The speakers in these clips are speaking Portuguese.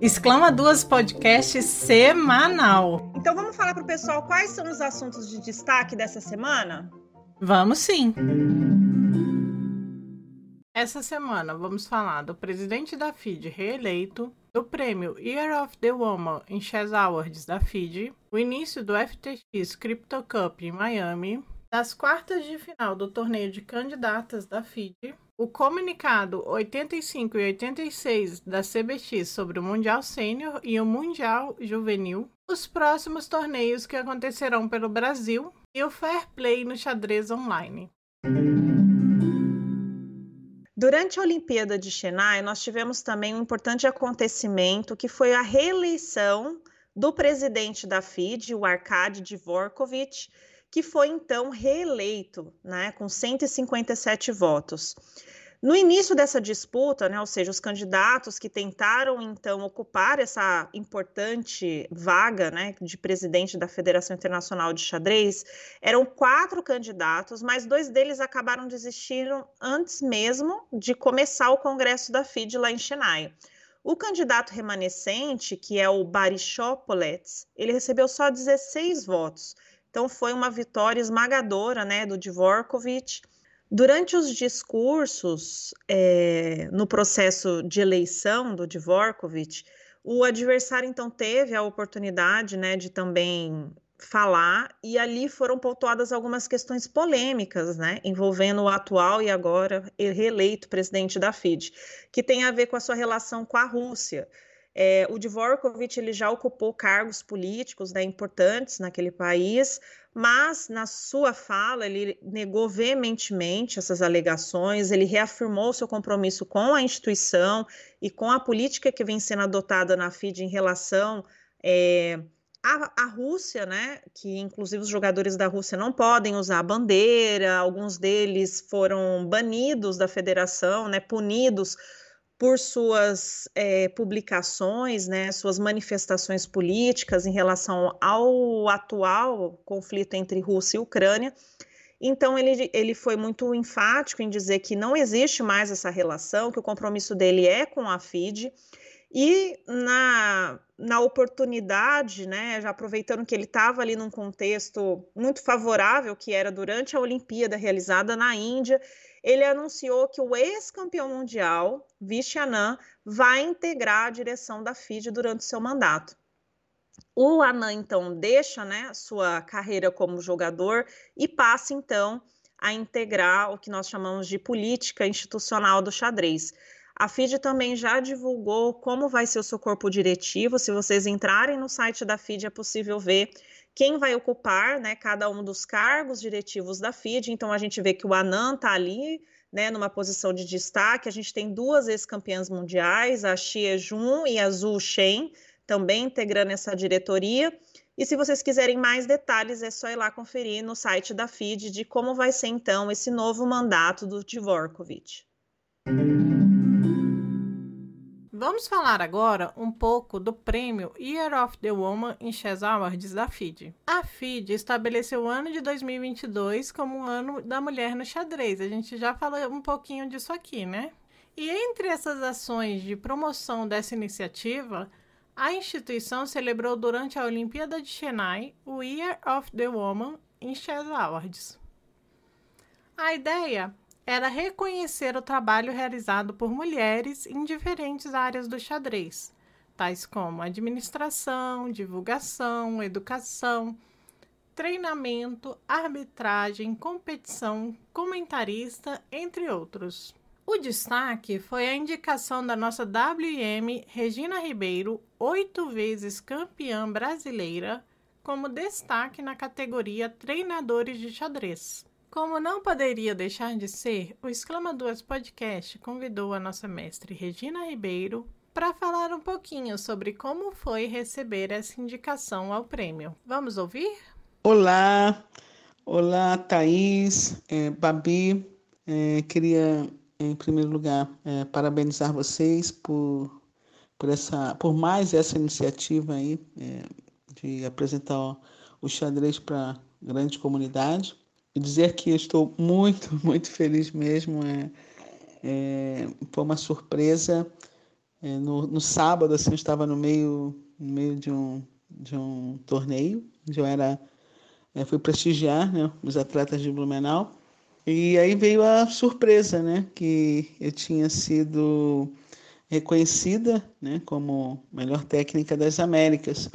Exclama Duas Podcast semanal. Então vamos falar para o pessoal quais são os assuntos de destaque dessa semana? Vamos sim. Essa semana vamos falar do presidente da FIDE reeleito, do prêmio Year of the Woman em Chess Awards da FIDE, o início do FTX Crypto Cup em Miami, das quartas de final do torneio de candidatas da FIDE, o comunicado 85 e 86 da CBX sobre o Mundial Sênior e o Mundial Juvenil, os próximos torneios que acontecerão pelo Brasil e o Fair Play no xadrez online. Durante a Olimpíada de Chennai, nós tivemos também um importante acontecimento que foi a reeleição do presidente da FIDE, o Arkady Dvorkovich, que foi então reeleito, né, com 157 votos. No início dessa disputa, né, ou seja, os candidatos que tentaram então ocupar essa importante vaga né, de presidente da Federação Internacional de Xadrez, eram quatro candidatos, mas dois deles acabaram desistindo antes mesmo de começar o congresso da FIDE lá em Chennai. O candidato remanescente, que é o Baryshopolets, ele recebeu só 16 votos. Então foi uma vitória esmagadora né, do Dvorkovich. Durante os discursos é, no processo de eleição do Dvorkovich, o adversário então teve a oportunidade né, de também falar e ali foram pontuadas algumas questões polêmicas, né, envolvendo o atual e agora reeleito presidente da FIDE, que tem a ver com a sua relação com a Rússia. É, o Dvorkovich ele já ocupou cargos políticos né, importantes naquele país, mas na sua fala ele negou veementemente essas alegações, ele reafirmou seu compromisso com a instituição e com a política que vem sendo adotada na FIDE em relação é, à, à Rússia, né? Que inclusive os jogadores da Rússia não podem usar a bandeira, alguns deles foram banidos da federação, né? Punidos por suas é, publicações, né, suas manifestações políticas em relação ao atual conflito entre Rússia e Ucrânia. Então, ele, ele foi muito enfático em dizer que não existe mais essa relação, que o compromisso dele é com a FIDE. E na, na oportunidade, né, já aproveitando que ele estava ali num contexto muito favorável, que era durante a Olimpíada realizada na Índia, ele anunciou que o ex-campeão mundial, Vishy Anand, vai integrar a direção da FIDE durante seu mandato. O Anand, então, deixa né, sua carreira como jogador e passa, então, a integrar o que nós chamamos de política institucional do xadrez. A FIDE também já divulgou como vai ser o seu corpo diretivo. Se vocês entrarem no site da FIDE, é possível ver quem vai ocupar né, cada um dos cargos diretivos da FIDE. Então, a gente vê que o Anan está ali, né, numa posição de destaque. A gente tem duas ex-campeãs mundiais, a Xie Jun e a Zhu Shen, também integrando essa diretoria. E se vocês quiserem mais detalhes, é só ir lá conferir no site da FIDE de como vai ser então esse novo mandato do Dvorkovich. Vamos falar agora um pouco do prêmio Year of the Woman em Chess Awards da FIDE. A FIDE estabeleceu o ano de 2022 como o ano da mulher no xadrez. A gente já falou um pouquinho disso aqui, né? E entre essas ações de promoção dessa iniciativa, a instituição celebrou durante a Olimpíada de Chennai o Year of the Woman em Chess Awards. A ideia era reconhecer o trabalho realizado por mulheres em diferentes áreas do xadrez, tais como administração, divulgação, educação, treinamento, arbitragem, competição, comentarista, entre outros. O destaque foi a indicação da nossa WM Regina Ribeiro, oito vezes campeã brasileira, como destaque na categoria Treinadores de Xadrez. Como não poderia deixar de ser, o Exclama Duas Podcast convidou a nossa mestre Regina Ribeiro para falar um pouquinho sobre como foi receber essa indicação ao prêmio. Vamos ouvir? Olá, olá Thaís, é, Babi. É, queria, em primeiro lugar, é, parabenizar vocês por, por, essa, por mais essa iniciativa aí é, de apresentar o xadrez para grande comunidade dizer que estou muito, muito feliz mesmo. É, é, foi uma surpresa. É, no, no, sábado, assim, eu estava no meio, no meio de, um, de um torneio, onde eu era, é, fui prestigiar né, os atletas de Blumenau. E aí veio a surpresa, né, que eu tinha sido reconhecida né, como melhor técnica das Américas.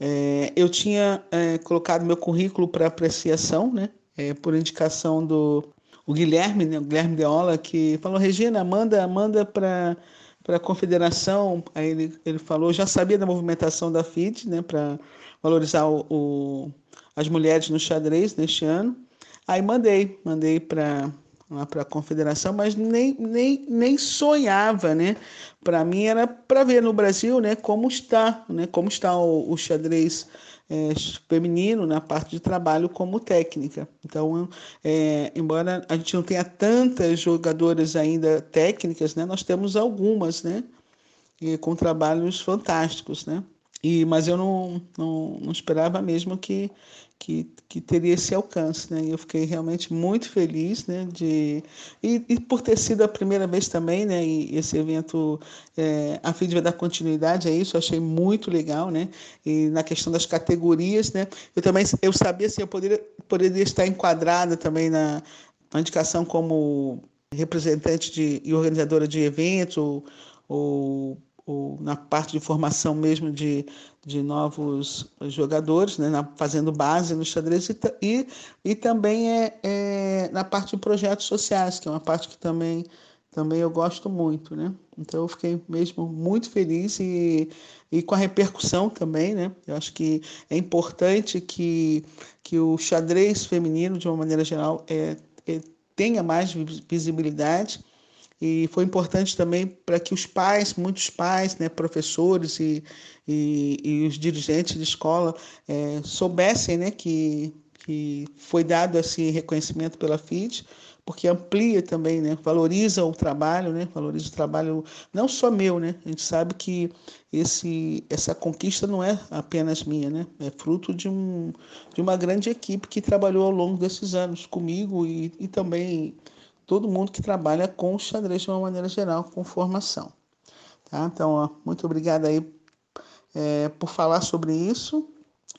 É, eu tinha é, colocado meu currículo para apreciação, né, é, por indicação do o Guilherme, né, o Guilherme Deola, que falou, Regina, manda, manda para para a confederação, aí ele, ele falou, já sabia da movimentação da FIT, né, para valorizar o, o, as mulheres no xadrez neste ano. Aí mandei, mandei para para a confederação, mas nem, nem, nem sonhava, né? Para mim era para ver no Brasil, né, como está, né, como está o, o xadrez é, feminino na parte de trabalho como técnica. Então, é, embora a gente não tenha tantas jogadoras ainda técnicas, né, nós temos algumas, né, com trabalhos fantásticos, né. E, mas eu não, não, não esperava mesmo que que, que teria esse alcance, né? Eu fiquei realmente muito feliz, né? De e, e por ter sido a primeira vez também, né? E esse evento, é, a FID vai dar continuidade a isso, eu achei muito legal, né? E na questão das categorias, né? Eu também eu sabia se eu poderia poderia estar enquadrada também na, na indicação como representante de, e organizadora de eventos ou, ou ou na parte de formação mesmo de, de novos jogadores, né, na, fazendo base no xadrez, e, e, e também é, é, na parte de projetos sociais, que é uma parte que também, também eu gosto muito. Né? Então eu fiquei mesmo muito feliz e, e com a repercussão também. Né? Eu acho que é importante que, que o xadrez feminino, de uma maneira geral, é, é tenha mais visibilidade e foi importante também para que os pais, muitos pais, né, professores e, e, e os dirigentes de escola é, soubessem né, que, que foi dado esse reconhecimento pela FIT, porque amplia também, né, valoriza o trabalho, né, valoriza o trabalho não só meu, né, a gente sabe que esse, essa conquista não é apenas minha, né, é fruto de, um, de uma grande equipe que trabalhou ao longo desses anos comigo e, e também todo mundo que trabalha com xadrez de uma maneira geral, com formação. Tá? Então, ó, muito obrigada aí é, por falar sobre isso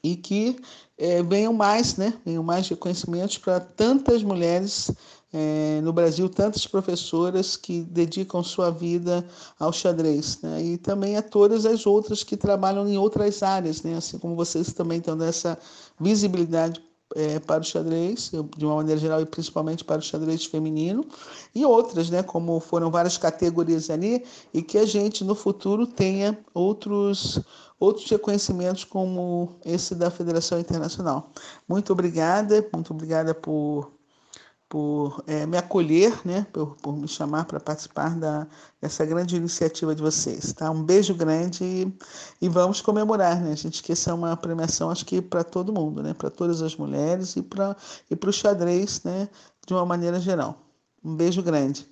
e que é, venham mais, né? Venham mais reconhecimentos para tantas mulheres é, no Brasil, tantas professoras que dedicam sua vida ao xadrez, né? E também a todas as outras que trabalham em outras áreas, né? Assim como vocês também estão dessa visibilidade é, para o xadrez, de uma maneira geral, e principalmente para o xadrez feminino, e outras, né, como foram várias categorias ali, e que a gente no futuro tenha outros, outros reconhecimentos como esse da Federação Internacional. Muito obrigada, muito obrigada por por é, me acolher, né, por, por me chamar para participar da, dessa grande iniciativa de vocês. Tá? Um beijo grande e, e vamos comemorar, né? A gente que essa é uma premiação, acho que para todo mundo, né? Para todas as mulheres e para e o xadrez, né? De uma maneira geral. Um beijo grande.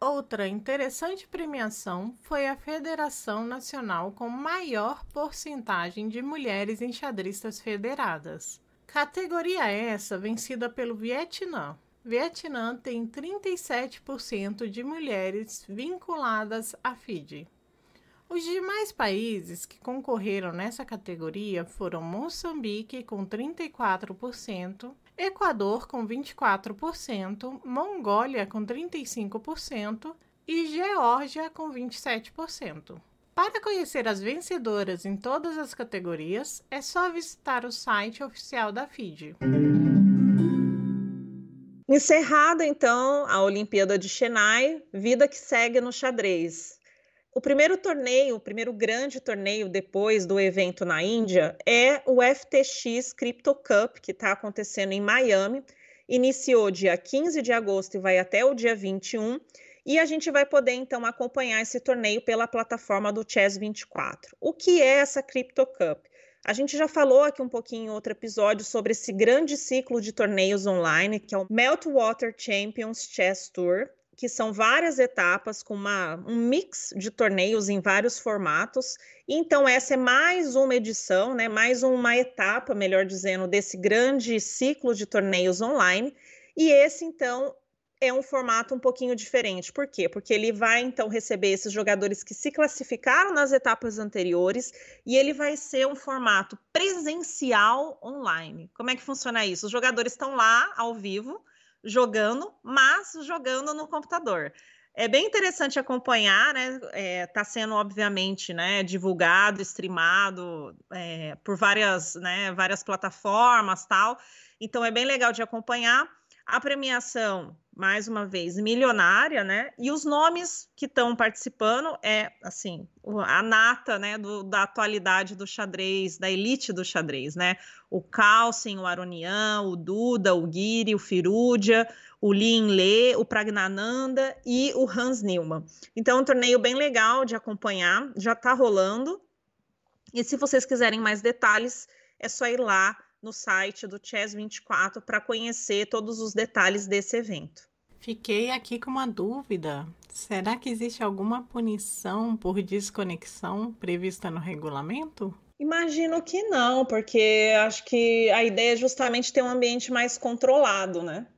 Outra interessante premiação foi a Federação Nacional com maior porcentagem de mulheres enxadristas federadas. Categoria essa vencida pelo Vietnã, Vietnã tem 37% de mulheres vinculadas à FIDE. Os demais países que concorreram nessa categoria foram Moçambique, com 34%, Equador, com 24%, Mongólia, com 35% e Geórgia, com 27%. Para conhecer as vencedoras em todas as categorias, é só visitar o site oficial da FIDE. Encerrada então a Olimpíada de Chennai, vida que segue no xadrez. O primeiro torneio, o primeiro grande torneio depois do evento na Índia é o FTX Crypto Cup, que está acontecendo em Miami. Iniciou dia 15 de agosto e vai até o dia 21. e a gente vai poder então acompanhar esse torneio pela plataforma do Chess 24. O que é essa Crypto Cup? A gente já falou aqui um pouquinho em outro episódio sobre esse grande ciclo de torneios online, que é o Meltwater Champions Chess Tour, que são várias etapas com uma, um mix de torneios em vários formatos. Então, essa é mais uma edição, né, mais uma etapa, melhor dizendo, desse grande ciclo de torneios online. E esse, então, é um formato um pouquinho diferente. Por quê? Porque ele vai então receber esses jogadores que se classificaram nas etapas anteriores e ele vai ser um formato presencial online. Como é que funciona isso? Os jogadores estão lá ao vivo jogando, mas jogando no computador. É bem interessante acompanhar, né? Está é, tá sendo, obviamente, né, divulgado, streamado é, por várias, né, várias plataformas tal. Então é bem legal de acompanhar. A premiação, mais uma vez, milionária, né? E os nomes que estão participando é, assim, a nata, né, do, da atualidade do xadrez, da elite do xadrez, né? O Carlsen, o Aronian, o Duda, o Guiri, o Firudia, o Lin Le, o Pragnananda e o Hans Newman. Então, é um torneio bem legal de acompanhar, já está rolando. E se vocês quiserem mais detalhes, é só ir lá no site do Chess 24 para conhecer todos os detalhes desse evento. Fiquei aqui com uma dúvida. Será que existe alguma punição por desconexão prevista no regulamento? Imagino que não, porque acho que a ideia é justamente ter um ambiente mais controlado, né?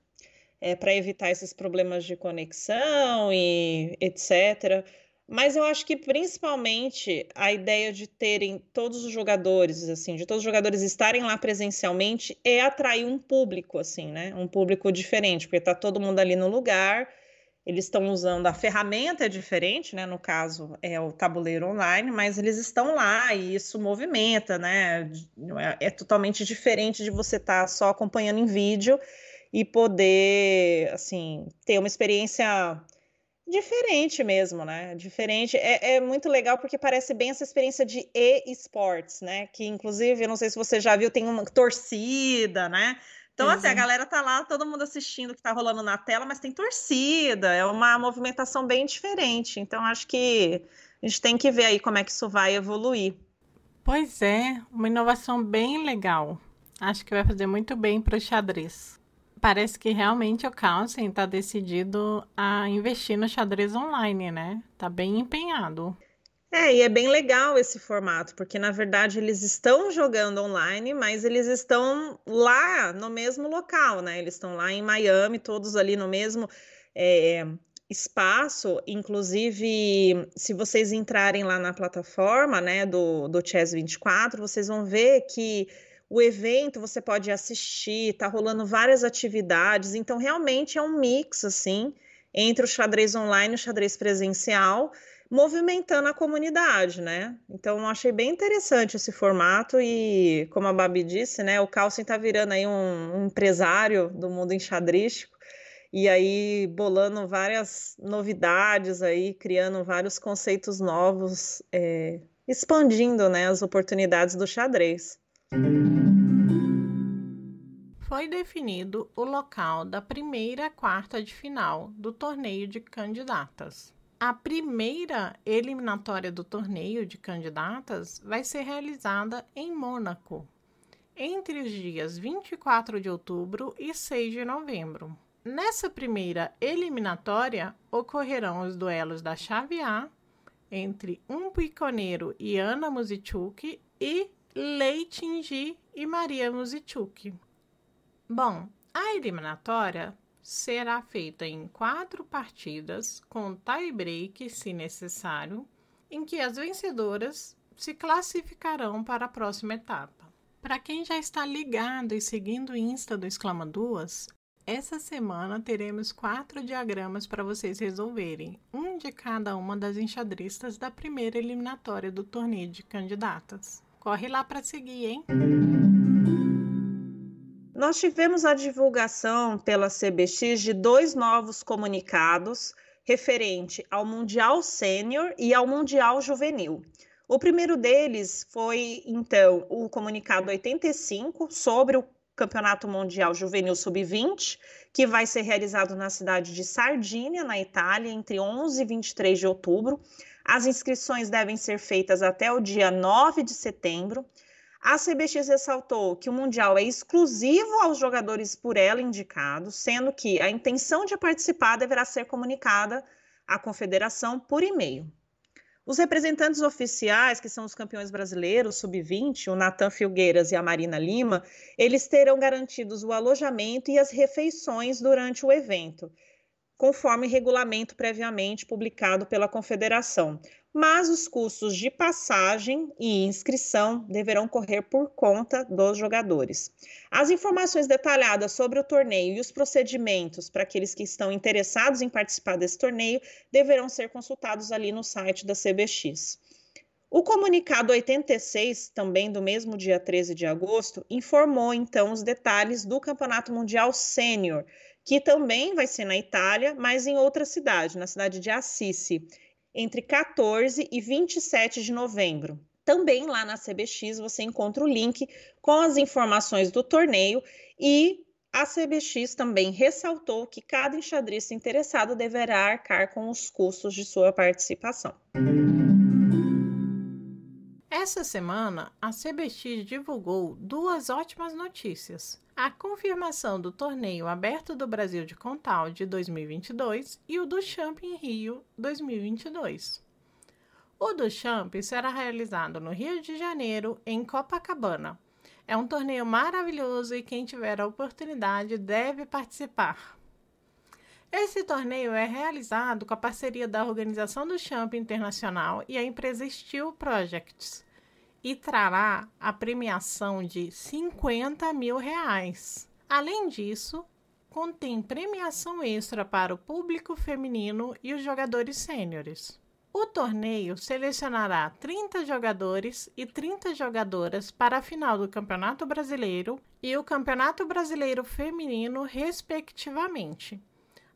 É, para evitar esses problemas de conexão e etc. Mas eu acho que principalmente a ideia de terem todos os jogadores, assim, de todos os jogadores estarem lá presencialmente é atrair um público, assim, né? Um público diferente, porque tá todo mundo ali no lugar, eles estão usando a ferramenta é diferente, né? No caso é o tabuleiro online, mas eles estão lá e isso movimenta, né? É, é totalmente diferente de você estar tá só acompanhando em vídeo e poder, assim, ter uma experiência Diferente mesmo, né? Diferente. É, é, muito legal porque parece bem essa experiência de e-sports, né? Que, inclusive, eu não sei se você já viu, tem uma torcida, né? Então, uhum. assim, a uhum. galera tá lá, todo mundo assistindo o que tá rolando na tela, mas tem torcida, é uma movimentação bem diferente. Então, acho que a gente tem que ver aí como é que isso vai evoluir. Pois é, uma inovação bem legal. Acho que vai fazer muito bem para o xadrez parece que realmente o Carlsen está decidido a investir no xadrez online, né? Tá bem empenhado. É, e é bem legal esse formato, porque na verdade eles estão jogando online, mas eles estão lá no mesmo local, né? Eles estão lá em Miami, todos ali no mesmo é, espaço. Inclusive, se vocês entrarem lá na plataforma, né, do, do Chess 24, vocês vão ver que o evento você pode assistir, tá rolando várias atividades, então realmente é um mix assim entre o xadrez online e o xadrez presencial, movimentando a comunidade, né? Então eu achei bem interessante esse formato e, como a Babi disse, né, o Carlsen tá virando aí um, um empresário do mundo enxadrístico e aí bolando várias novidades aí, criando vários conceitos novos, é, expandindo né, as oportunidades do xadrez. Foi definido o local da primeira quarta de final do torneio de candidatas. A primeira eliminatória do torneio de candidatas vai ser realizada em Mônaco, entre os dias 24 de outubro e 6 de novembro. Nessa primeira eliminatória ocorrerão os duelos da chave A entre um piconeiro e Ana Muzichuk e Lei Tinggi e Maria Muzichuk. Bom, a eliminatória será feita em quatro partidas, com tie-break, se necessário, em que as vencedoras se classificarão para a próxima etapa. Para quem já está ligado e seguindo o Insta do Exclama Duas, essa semana teremos quatro diagramas para vocês resolverem, um de cada uma das enxadristas da primeira eliminatória do torneio de candidatas. Corre lá para seguir, hein? Nós tivemos a divulgação pela CBX de dois novos comunicados referente ao Mundial Sênior e ao Mundial Juvenil. O primeiro deles foi, então, o comunicado 85 sobre o Campeonato Mundial Juvenil Sub-20, que vai ser realizado na cidade de Sardínia, na Itália, entre 11 e 23 de outubro. As inscrições devem ser feitas até o dia 9 de setembro. A CBX ressaltou que o Mundial é exclusivo aos jogadores por ela indicados, sendo que a intenção de participar deverá ser comunicada à confederação por e-mail. Os representantes oficiais, que são os campeões brasileiros sub-20, o Natan Filgueiras e a Marina Lima, eles terão garantidos o alojamento e as refeições durante o evento conforme regulamento previamente publicado pela Confederação. Mas os custos de passagem e inscrição deverão correr por conta dos jogadores. As informações detalhadas sobre o torneio e os procedimentos para aqueles que estão interessados em participar desse torneio deverão ser consultados ali no site da CBX. O comunicado 86, também do mesmo dia 13 de agosto, informou então os detalhes do Campeonato Mundial Sênior, que também vai ser na Itália, mas em outra cidade, na cidade de Assisi, entre 14 e 27 de novembro. Também lá na CBX você encontra o link com as informações do torneio e a CBX também ressaltou que cada enxadrista interessado deverá arcar com os custos de sua participação. Essa semana, a CBX divulgou duas ótimas notícias a confirmação do torneio aberto do Brasil de Contal de 2022 e o do Champ em Rio 2022. O do Champ será realizado no Rio de Janeiro, em Copacabana. É um torneio maravilhoso e quem tiver a oportunidade deve participar. Esse torneio é realizado com a parceria da Organização do Champ Internacional e a empresa Steel Projects e trará a premiação de 50 mil reais. Além disso, contém premiação extra para o público feminino e os jogadores sêniores. O torneio selecionará 30 jogadores e 30 jogadoras para a final do Campeonato Brasileiro e o Campeonato Brasileiro Feminino, respectivamente.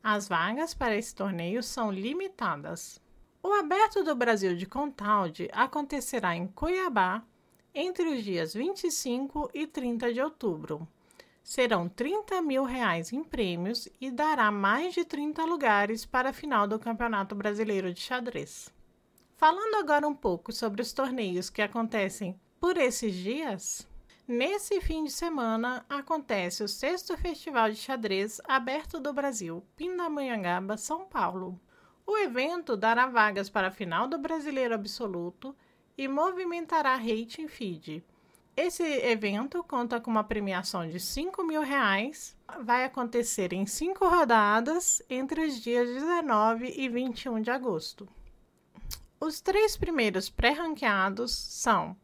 As vagas para esse torneio são limitadas. O Aberto do Brasil de Contalde acontecerá em Cuiabá entre os dias 25 e 30 de outubro. Serão 30 mil reais em prêmios e dará mais de 30 lugares para a final do Campeonato Brasileiro de Xadrez. Falando agora um pouco sobre os torneios que acontecem por esses dias, Nesse fim de semana acontece o sexto Festival de Xadrez Aberto do Brasil, Pindamonhangaba, São Paulo. O evento dará vagas para a final do Brasileiro Absoluto e movimentará rating feed. Esse evento conta com uma premiação de 5 mil reais. Vai acontecer em cinco rodadas entre os dias 19 e 21 de agosto. Os três primeiros pré-ranqueados são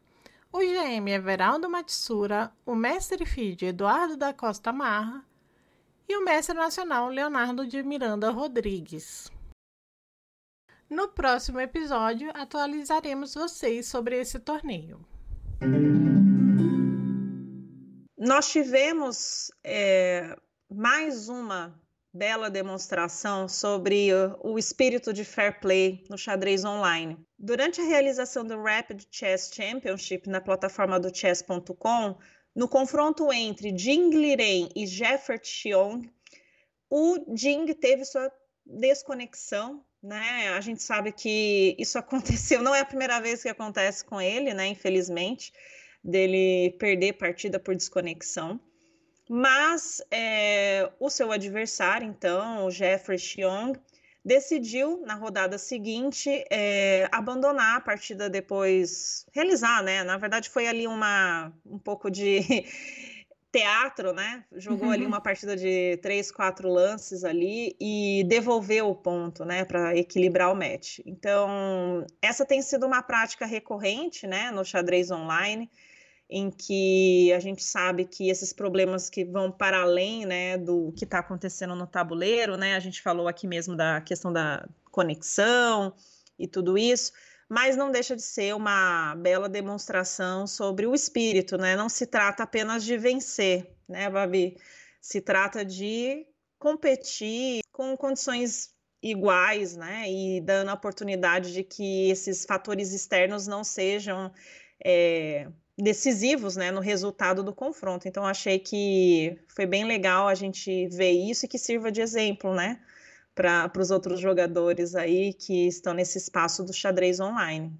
o GM Everaldo Matsura, o mestre FIDE Eduardo da Costa Marra e o mestre nacional Leonardo de Miranda Rodrigues. No próximo episódio, atualizaremos vocês sobre esse torneio. Nós tivemos é, mais uma bela demonstração sobre o espírito de fair play no xadrez online. Durante a realização do Rapid Chess Championship na plataforma do chess.com, no confronto entre Jing Liren e Jeffrey Chiong, o Jing teve sua desconexão né? A gente sabe que isso aconteceu, não é a primeira vez que acontece com ele, né? Infelizmente, dele perder partida por desconexão. Mas é, o seu adversário, então, o Jeffrey Xiong, decidiu na rodada seguinte é, abandonar a partida depois, realizar, né? Na verdade, foi ali uma um pouco de teatro, né? Jogou uhum. ali uma partida de três, quatro lances ali e devolveu o ponto, né, para equilibrar o match. Então, essa tem sido uma prática recorrente, né, no xadrez online, em que a gente sabe que esses problemas que vão para além, né, do que está acontecendo no tabuleiro, né? A gente falou aqui mesmo da questão da conexão e tudo isso mas não deixa de ser uma bela demonstração sobre o espírito, né? Não se trata apenas de vencer, né, Babi? Se trata de competir com condições iguais, né? E dando a oportunidade de que esses fatores externos não sejam é, decisivos né, no resultado do confronto. Então, achei que foi bem legal a gente ver isso e que sirva de exemplo, né? Para os outros jogadores aí que estão nesse espaço do xadrez online.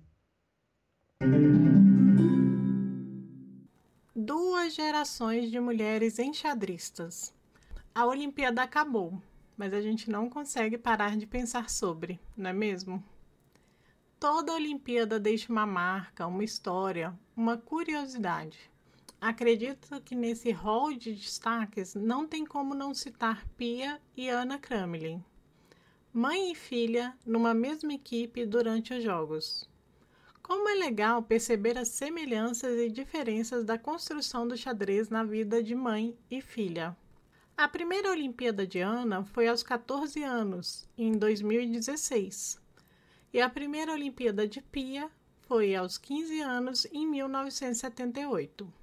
Duas gerações de mulheres enxadristas. A Olimpíada acabou, mas a gente não consegue parar de pensar sobre, não é mesmo? Toda Olimpíada deixa uma marca, uma história, uma curiosidade. Acredito que nesse rol de destaques não tem como não citar Pia e Ana Kramelin, mãe e filha numa mesma equipe durante os Jogos. Como é legal perceber as semelhanças e diferenças da construção do xadrez na vida de mãe e filha. A primeira Olimpíada de Ana foi aos 14 anos, em 2016 e a primeira Olimpíada de Pia foi aos 15 anos em 1978.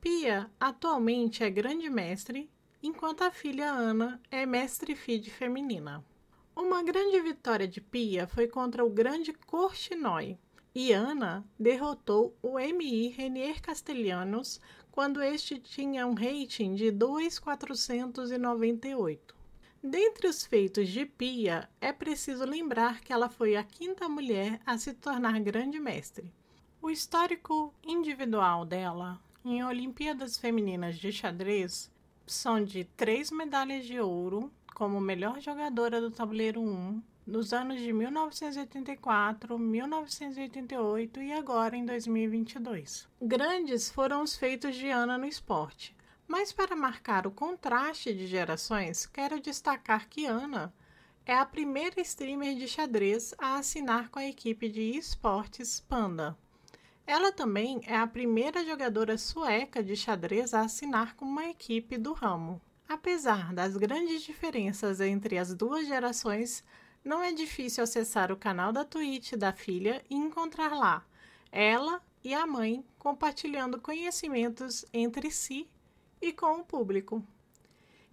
Pia atualmente é grande mestre, enquanto a filha Ana é mestre FIDE feminina. Uma grande vitória de Pia foi contra o grande Korchnoi, e Ana derrotou o MI Renier Castellanos quando este tinha um rating de 2,498. Dentre os feitos de Pia, é preciso lembrar que ela foi a quinta mulher a se tornar grande mestre. O histórico individual dela em Olimpíadas Femininas de Xadrez são de três medalhas de ouro como melhor jogadora do tabuleiro 1 nos anos de 1984, 1988 e agora em 2022. Grandes foram os feitos de Ana no esporte. Mas para marcar o contraste de gerações, quero destacar que Ana é a primeira streamer de xadrez a assinar com a equipe de esportes Panda. Ela também é a primeira jogadora sueca de xadrez a assinar com uma equipe do ramo. Apesar das grandes diferenças entre as duas gerações, não é difícil acessar o canal da Twitch da filha e encontrar lá ela e a mãe compartilhando conhecimentos entre si e com o público.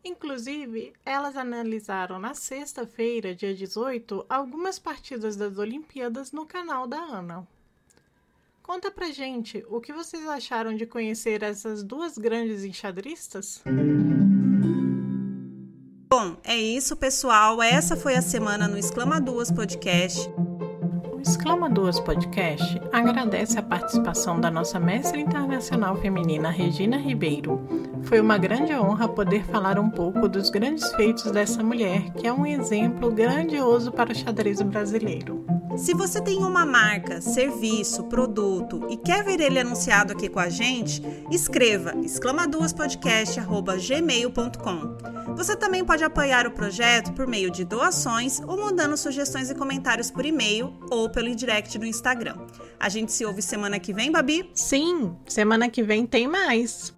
Inclusive, elas analisaram na sexta-feira, dia 18, algumas partidas das Olimpíadas no canal da Ana. Conta pra gente o que vocês acharam de conhecer essas duas grandes enxadristas? Bom, é isso, pessoal. Essa foi a semana no Exclama Duas Podcast. Exclama Duas Podcast agradece a participação da nossa mestre internacional feminina Regina Ribeiro. Foi uma grande honra poder falar um pouco dos grandes feitos dessa mulher, que é um exemplo grandioso para o xadrez brasileiro. Se você tem uma marca, serviço, produto e quer ver ele anunciado aqui com a gente, escreva exclamaduaspodcast.gmail.com. Você também pode apoiar o projeto por meio de doações ou mandando sugestões e comentários por e-mail ou pelo direct no Instagram. A gente se ouve semana que vem, Babi? Sim, semana que vem tem mais.